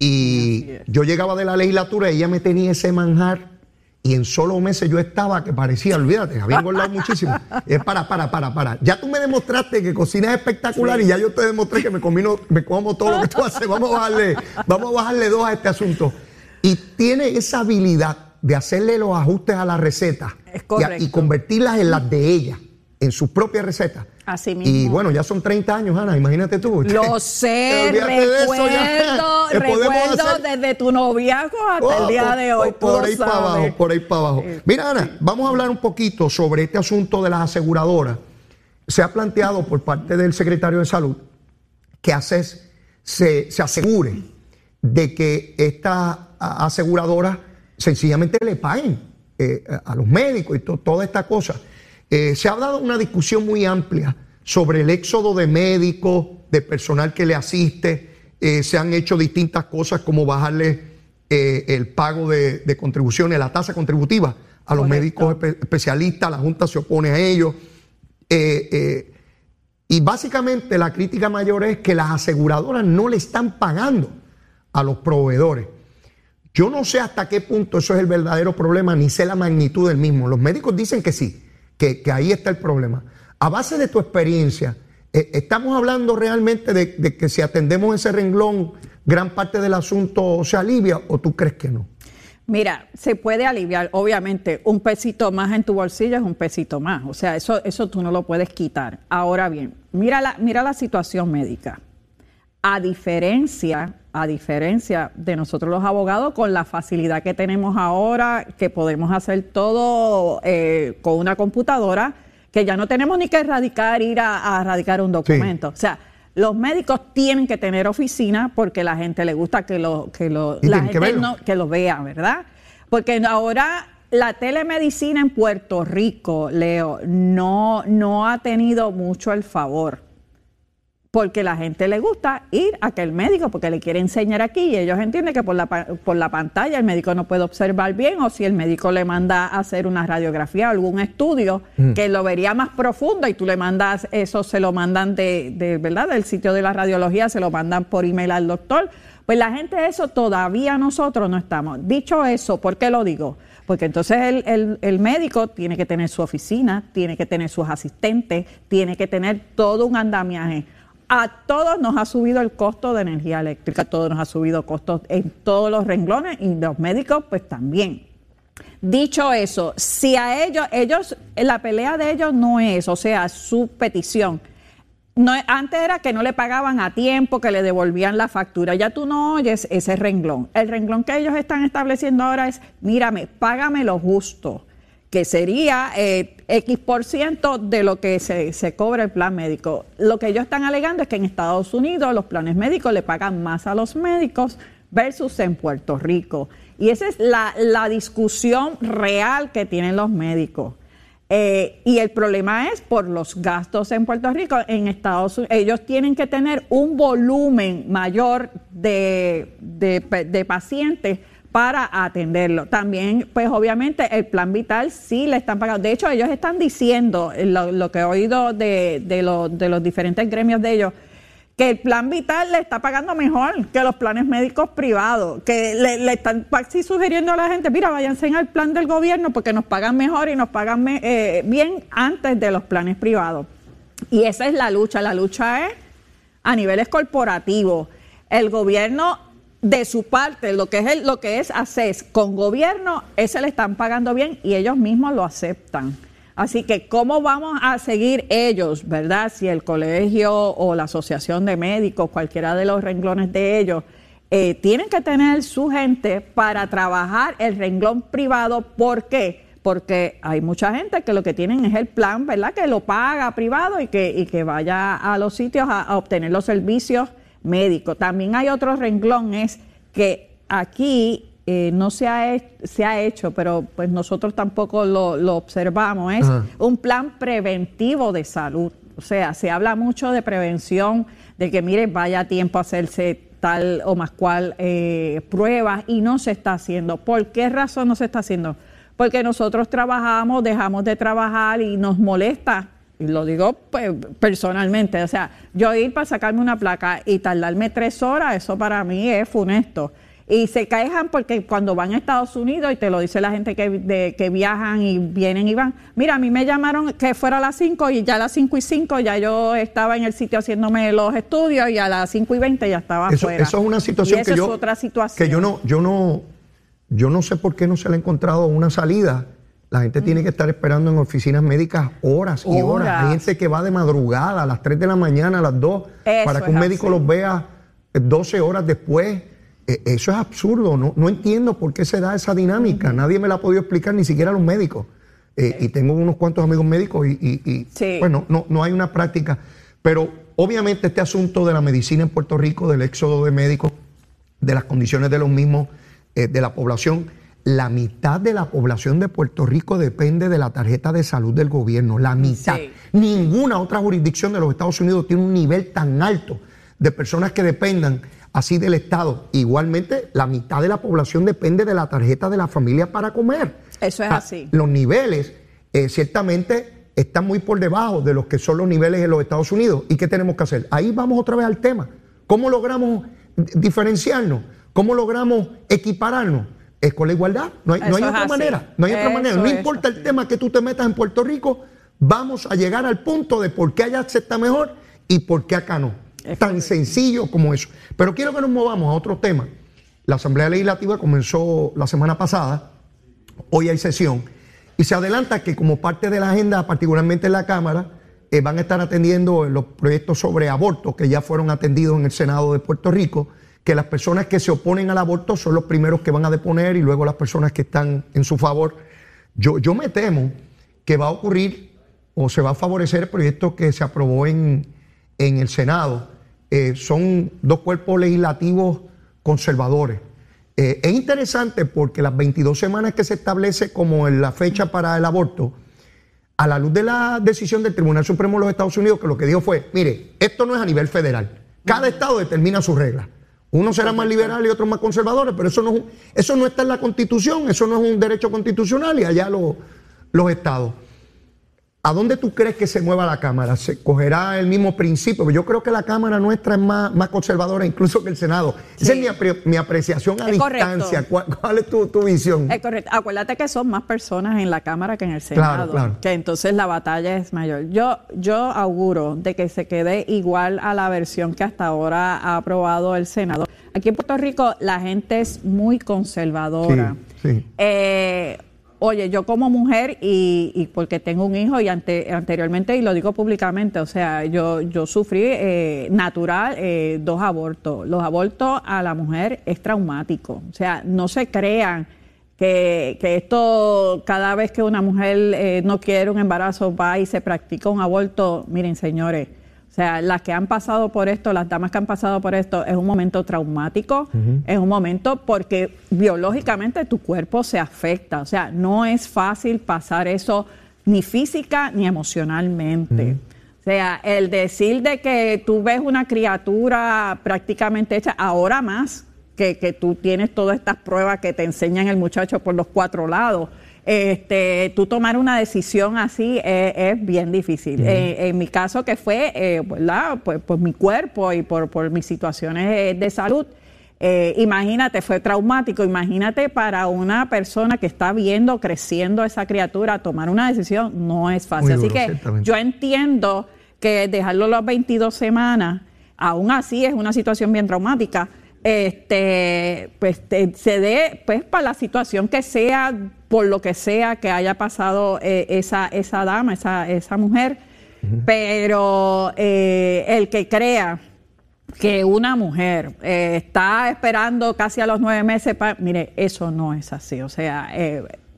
Y yo llegaba de la legislatura y ella me tenía ese manjar. Y en solo meses yo estaba que parecía, olvídate, había engordado muchísimo. Es para, para, para, para. Ya tú me demostraste que cocinas espectacular y ya yo te demostré que me, comino, me como todo lo que tú haces. Vamos a bajarle, vamos a bajarle dos a este asunto. Y tiene esa habilidad de hacerle los ajustes a la receta Es y, y convertirlas en las de ella, en sus propias recetas. Así Y mismo. bueno, ya son 30 años, Ana, imagínate tú. Lo sé, de recuerdo, podemos recuerdo hacer- desde tu noviazgo hasta el Oh, día por- de hoy. por- ahí para abajo, por ahí para abajo. Mira, Ana, vamos a hablar un poquito sobre este asunto de las aseguradoras. Se ha planteado por parte del secretario de Salud que haces, se, se asegure de que estas aseguradoras sencillamente le paguen eh, a los médicos y to- toda esta cosa. Eh, se ha dado una discusión muy amplia sobre el éxodo de médicos, de personal que le asiste. Eh, se han hecho distintas cosas como bajarle eh, el pago de, de contribuciones, la tasa contributiva a los Correcto. médicos espe- especialistas. La Junta se opone a ello. Eh, y básicamente la crítica mayor es que las aseguradoras no le están pagando a los proveedores. Yo no sé hasta qué punto eso es el verdadero problema, ni sé la magnitud del mismo. Los médicos dicen que sí, que, ahí está el problema. A base de tu experiencia, eh, ¿estamos hablando realmente de, de que si atendemos ese renglón, gran parte del asunto se alivia o tú crees que no? Mira, se puede aliviar, obviamente, un pesito más en tu bolsillo es un pesito más, o sea, eso, eso tú no lo puedes quitar. Ahora bien, mira la, mira la situación médica. A diferencia, a diferencia de nosotros los abogados, con la facilidad que tenemos ahora, que podemos hacer todo eh, con una computadora, que ya no tenemos ni que radicar, ir a, a radicar un documento. O sea, los médicos tienen que tener oficina porque la gente le gusta que lo, que lo, la no, que lo vea, ¿verdad? Porque ahora la telemedicina en Puerto Rico, Leo, no, no ha tenido mucho el favor. Porque la gente le gusta ir a que el médico, porque le quiere enseñar aquí y ellos entienden que por la, por la pantalla el médico no puede observar bien o si el médico le manda a hacer una radiografía o algún estudio que lo vería más profundo y tú le mandas, eso se lo mandan de, de, ¿verdad? Del sitio de la radiología, se lo mandan por email al doctor. Pues la gente eso todavía nosotros no estamos. Dicho eso, ¿por qué lo digo? Porque entonces el, el- el médico tiene que tener su oficina, tiene que tener sus asistentes, tiene que tener todo un andamiaje. A todos nos ha subido el costo de energía eléctrica, a todos nos ha subido costos en todos los renglones y los médicos pues también. Dicho eso, si a ellos, ellos, la pelea de ellos no es, o sea, su petición. Antes era que no le pagaban a tiempo, que le devolvían la factura. Ya tú no oyes ese renglón. El renglón que ellos están estableciendo ahora es, mírame, págame lo justo, que sería eh, X por ciento de lo que se, se cobra el plan médico. Lo que ellos están alegando es que en Estados Unidos los planes médicos le pagan más a los médicos versus en Puerto Rico. Y esa es la, discusión real que tienen los médicos. Eh, y el problema es por los gastos en Puerto Rico, en Estados Unidos, ellos tienen que tener un volumen mayor de, de, pacientes para atenderlo. También, pues obviamente el plan vital sí le están pagando. De hecho, ellos están diciendo, lo, que he oído de, de los diferentes gremios de ellos, que el plan vital le está pagando mejor que los planes médicos privados, que le, están así sugiriendo a la gente, mira, váyanse al plan del gobierno porque nos pagan mejor y nos pagan eh, bien antes de los planes privados. Y esa es la lucha, la lucha es a niveles corporativos. El gobierno de su parte, lo que es lo que es ACES con gobierno, ese le están pagando bien y ellos mismos lo aceptan. Así que, ¿cómo vamos a seguir ellos, verdad? Si el colegio o la asociación de médicos, cualquiera de los renglones de ellos, eh, tienen que tener su gente para trabajar el renglón privado. ¿Por qué? Porque hay mucha gente que lo que tienen es el plan, ¿verdad? Que lo paga privado y que, y que vaya a los sitios a obtener los servicios médicos. También hay otro renglón, es que aquí eh, no se ha, se ha hecho, pero pues nosotros tampoco lo, observamos, es un plan preventivo de salud. O sea, se habla mucho de prevención, de que mire, vaya tiempo a hacerse tal o más cual eh, pruebas y no se está haciendo. ¿Por qué razón no se está haciendo? Porque nosotros trabajamos, dejamos de trabajar y nos molesta lo digo pues, personalmente, o sea, yo ir para sacarme una placa y tardarme tres horas, eso para mí es funesto y se quejan porque cuando van a Estados Unidos, y te lo dice la gente que, que viajan y vienen y van, mira, a mí me llamaron que fuera a las 5 y ya a las 5 y 5 ya yo estaba en el sitio haciéndome los estudios y a las 5 y 20 ya estaba eso, Eso es una situación, que, yo, otra situación. que yo no, yo no, yo no sé por qué no se le ha encontrado una salida. La gente tiene que estar esperando en oficinas médicas horas y horas. Hay gente que va de madrugada a las 3 de la mañana, a las 2, para que un médico los vea 12 horas después. E, eso es absurdo, no, no entiendo por qué se da esa dinámica. Nadie me la ha podido explicar, ni siquiera los médicos. Eh, y tengo unos cuantos amigos médicos y, bueno, no, no hay una práctica. Pero obviamente este asunto de la medicina en Puerto Rico, del éxodo de médicos, de las condiciones de los mismos, eh, de la población, la mitad de la población de Puerto Rico depende de la tarjeta de salud del gobierno, la mitad. Ninguna otra jurisdicción de los Estados Unidos tiene un nivel tan alto de personas que dependan así del Estado. Igualmente, la mitad de la población depende de la tarjeta de la familia para comer. Eso es así. Los niveles eh, ciertamente están muy por debajo de los que son los niveles en los Estados Unidos. ¿Y qué tenemos que hacer? Ahí vamos otra vez al tema. ¿Cómo logramos diferenciarnos? ¿Cómo logramos equipararnos? Es con la igualdad. No hay, otra manera. No hay otra manera. No importa el tema que tú te metas en Puerto Rico, vamos a llegar al punto de por qué allá se está mejor y por qué acá no. Tan sencillo como eso. Pero quiero que nos movamos a otro tema. La Asamblea Legislativa comenzó la semana pasada, hoy hay sesión, y se adelanta que como parte de la agenda, particularmente en la Cámara, eh, van a estar atendiendo los proyectos sobre aborto que ya fueron atendidos en el Senado de Puerto Rico, que las personas que se oponen al aborto son los primeros que van a deponer y luego las personas que están en su favor. Yo, yo me temo que va a ocurrir o se va a favorecer el proyecto que se aprobó en, en el Senado, eh, son dos cuerpos legislativos conservadores. Eh, es interesante porque las 22 semanas que se establece como la fecha para el aborto, a la luz de la decisión del Tribunal Supremo de los Estados Unidos, que lo que dijo fue, mire, esto no es a nivel federal, cada estado determina sus reglas. Uno será más liberal y otro más conservador, pero eso no, eso no está en la Constitución, eso no es un derecho constitucional y allá los estados. ¿A dónde tú crees que se mueva la Cámara? ¿Se cogerá el mismo principio? Yo creo que la Cámara nuestra es más, más conservadora incluso que el Senado. Esa es mi, apreciación a distancia. ¿Cuál, es tu, visión? Es correcto. Acuérdate que son más personas en la Cámara que en el Senado. Claro, Que entonces la batalla es mayor. Yo, yo auguro de que se quede igual a la versión que hasta ahora ha aprobado el Senado. Aquí en Puerto Rico la gente es muy conservadora. Sí, sí. Eh, oye, yo como mujer y, porque tengo un hijo y ante, anteriormente, y lo digo públicamente, o sea, yo, yo sufrí eh, natural eh, dos abortos. Los abortos a la mujer es traumático. O sea, no se crean que, que esto, cada vez que una mujer eh, no quiere un embarazo, va y se practica un aborto. Miren, señores, o sea, las que han pasado por esto, las damas que han pasado por esto, es un momento traumático, es un momento porque biológicamente tu cuerpo se afecta. O sea, no es fácil pasar eso ni física ni emocionalmente. O sea, el decir de que tú ves una criatura prácticamente hecha, ahora más, que, tú tienes todas estas pruebas que te enseñan el muchacho por los cuatro lados. Este, tú tomar una decisión así es, bien difícil. Eh, en mi caso, que fue, eh, Pues, por mi cuerpo y por, por mis situaciones eh, de salud, eh, imagínate, fue traumático. Imagínate para una persona que está viendo, creciendo esa criatura, tomar una decisión no es fácil. así que yo entiendo que dejarlo las 22 semanas, aún así es una situación bien traumática este, pues se dé, pues para la situación que sea, por lo que sea que haya pasado eh, esa, esa dama, esa, esa mujer, pero eh, el que crea que una mujer eh, está esperando casi a los nueve meses, para, mire, eso no es así, o sea,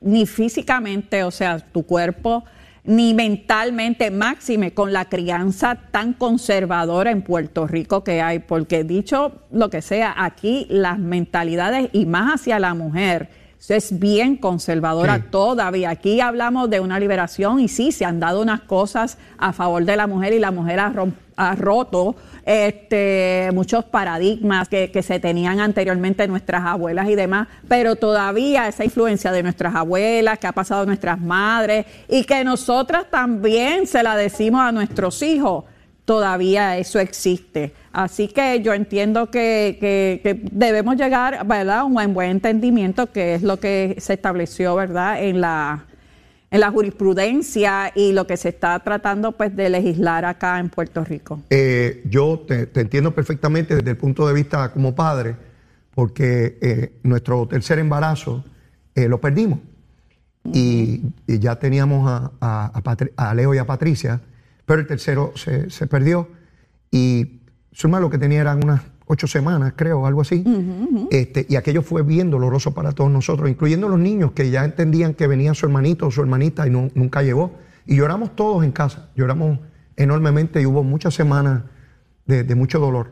ni físicamente, o sea, tu cuerpo ni mentalmente, máxime con la crianza tan conservadora en Puerto Rico que hay, porque dicho lo que sea, aquí las mentalidades y más hacia la mujer, es bien conservadora todavía. Aquí hablamos de una liberación y sí, se han dado unas cosas a favor de la mujer y la mujer ha, ha roto este, muchos paradigmas que, se tenían anteriormente nuestras abuelas y demás, pero todavía esa influencia de nuestras abuelas, que ha pasado a nuestras madres y que nosotras también se la decimos a nuestros hijos, todavía eso existe. Así que yo entiendo que, debemos llegar a un buen, buen entendimiento, que es lo que se estableció ¿verdad? en la en la jurisprudencia y lo que se está tratando pues de legislar acá en Puerto Rico? Eh, yo te, entiendo perfectamente desde el punto de vista como padre, porque eh, nuestro tercer embarazo eh, lo perdimos. Y, ya teníamos a, Leo y a Patricia, pero el tercero se, se perdió. Y suma lo que tenía eran unas ocho semanas, creo, algo así. Este, y aquello fue bien doloroso para todos nosotros, incluyendo los niños que ya entendían que venía su hermanito o su hermanita y no, nunca llegó. Y lloramos todos en casa, lloramos enormemente y hubo muchas semanas de, mucho dolor.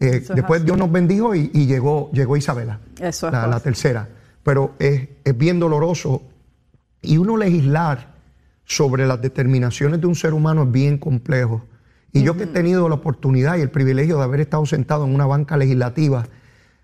Eh, después Dios nos bendijo y, llegó, llegó Isabela, la, tercera. Pero es, es bien doloroso y uno legislar sobre las determinaciones de un ser humano es bien complejo. Y yo que he tenido la oportunidad y el privilegio de haber estado sentado en una banca legislativa,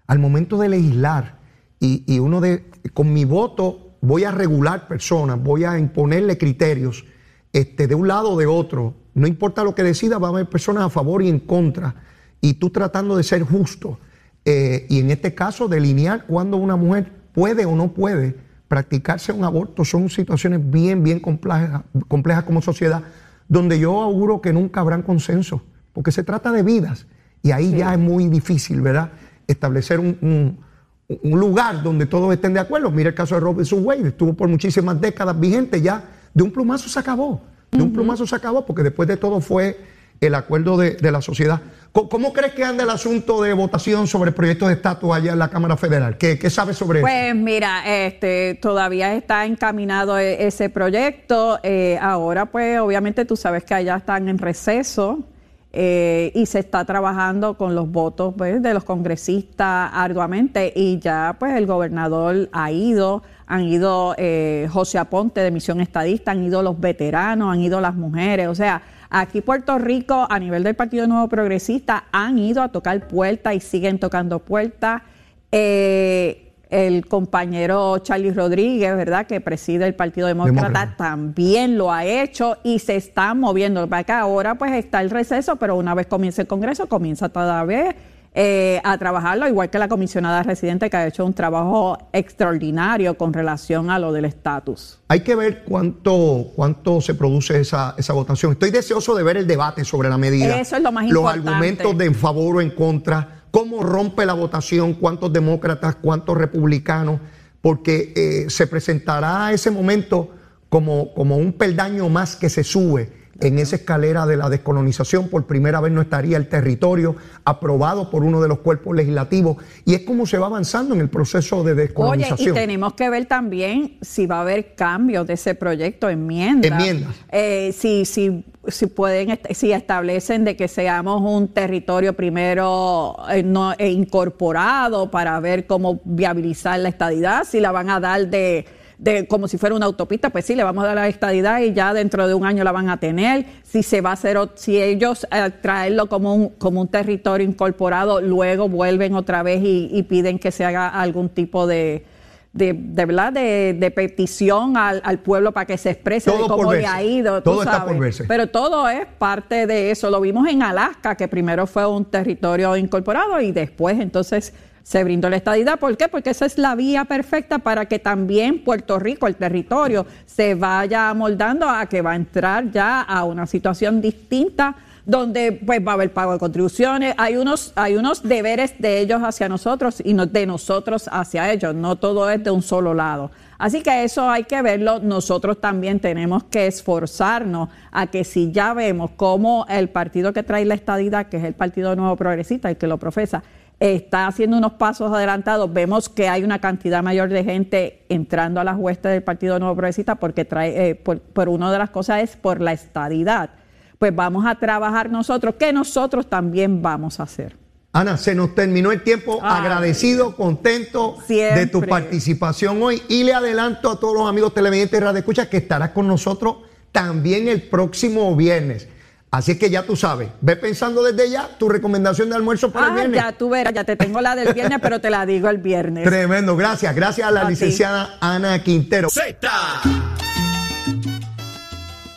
al momento de legislar y, uno de, con mi voto voy a regular personas, voy a imponerle criterios este, de un lado o de otro, no importa lo que decida, va a haber personas a favor y en contra, y tú tratando de ser justo, eh, y en este caso delinear cuando una mujer puede o no puede practicarse un aborto, son situaciones bien, bien complejas, complejas como sociedad donde yo auguro que nunca habrán consenso, porque se trata de vidas y ahí ya es muy difícil, ¿verdad? Establecer un, lugar donde todos estén de acuerdo. Mira el caso de Robinson Wade, estuvo por muchísimas décadas vigente, ya de un plumazo se acabó, de un plumazo se acabó, porque después de todo fue el acuerdo de, la sociedad. ¿Cómo, crees que anda el asunto de votación sobre el proyecto de estatus allá en la Cámara Federal? ¿Qué, sabes sobre eso? Pues mira, este, todavía está encaminado e, ese proyecto. Eh, ahora, pues obviamente tú sabes que allá están en receso. Eh, y se está trabajando con los votos pues, de los congresistas arduamente y ya pues el gobernador ha ido, han ido eh, José Aponte de Misión Estadista, han ido los veteranos, han ido las mujeres, o sea, Aquí Puerto Rico, a nivel del Partido Nuevo Progresista, han ido a tocar puertas y siguen tocando puertas. Eh, el compañero Charlie Rodríguez, ¿verdad?, que preside el Partido Demócrata, también lo ha hecho y se está moviendo. Para que ahora pues está el receso, pero una vez comience el Congreso, comienza todavía eh, a trabajarlo, igual que la comisionada residente que ha hecho un trabajo extraordinario con relación a lo del estatus. Hay que ver cuánto, cuánto se produce esa, esa votación. Estoy deseoso de ver el debate sobre la medida. Eso es lo más importante. Los argumentos de en favor o en contra, cómo rompe la votación, cuántos demócratas, cuántos republicanos porque eh, se presentará ese momento como, como un peldaño más que se sube en esa escalera de la descolonización. Por primera vez no estaría el territorio aprobado por uno de los cuerpos legislativos y es como se va avanzando en el proceso de descolonización. Oye, y tenemos que ver también si va a haber cambios de ese proyecto, enmiendas. Enmiendas. Eh, si, si, si pueden, si establecen de que seamos un territorio primero eh, no, eh, incorporado para ver cómo viabilizar la estadidad, si la van a dar de de como si fuera una autopista, pues sí, le vamos a dar la estadidad y ya dentro de un año la van a tener. Si se va a hacer, si ellos eh, traerlo como un, como un territorio incorporado, luego vuelven otra vez y, piden que se haga algún tipo de, de, de, ¿verdad? de, petición al, pueblo para que se exprese de cómo le ha ido. Todo está por verse. Pero todo es parte de eso. Lo vimos en Alaska, que primero fue un territorio incorporado y después entonces se brindó la estadidad. ¿Por qué? Porque esa es la vía perfecta para que también Puerto Rico, el territorio, se vaya amoldando a que va a entrar ya a una situación distinta donde pues va a haber pago de contribuciones, hay unos, hay unos deberes de ellos hacia nosotros y no de nosotros hacia ellos, no todo es de un solo lado. Así que eso hay que verlo, nosotros también tenemos que esforzarnos a que si ya vemos cómo el partido que trae la estadidad, que es el Partido Nuevo Progresista, y que lo profesa, está haciendo unos pasos adelantados. Vemos que hay una cantidad mayor de gente entrando a las huestes del Partido Nuevo Progresista porque trae, eh, por, una de las cosas es por la estadidad. Pues vamos a trabajar nosotros, que nosotros también vamos a hacer. Ana, se nos terminó el tiempo. agradecido, contento de tu participación hoy. Y le adelanto a todos los amigos televidentes y radioescuchas que estarás con nosotros también el próximo viernes. Así que ya tú sabes, ve pensando desde ya tu recomendación de almuerzo para el ah, viernes. Ya tú verás, ya te tengo la del viernes, pero te la digo el viernes. Tremendo, gracias. Gracias a la licenciada Ana Quintero. Z.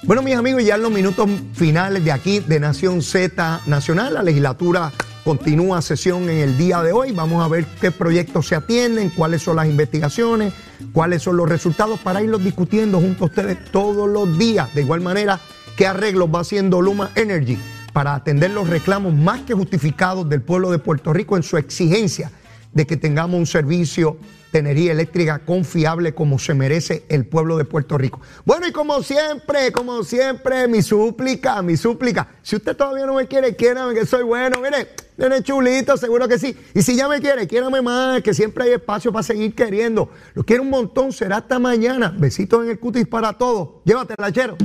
Bueno, mis amigos, ya en los minutos finales de aquí de Nación Z Nacional, la legislatura continúa sesión en el día de hoy. Vamos a ver qué proyectos se atienden, cuáles son las investigaciones, cuáles son los resultados para irlos discutiendo junto a ustedes todos los días. De igual manera, ¿Qué arreglos va haciendo Luma Energy para atender los reclamos más que justificados del pueblo de Puerto Rico en su exigencia de que tengamos un servicio de energía eléctrica confiable como se merece el pueblo de Puerto Rico. Bueno, y como siempre, como siempre, mi súplica, mi súplica. Si usted todavía no me quiere, quiérame que soy bueno. Mire, tiene chulito, seguro que sí. Y si ya me quiere, quiérame más, que siempre hay espacio para seguir queriendo. Lo quiero un montón, será hasta mañana. Besitos en el cutis para todos. Llévatela, chero.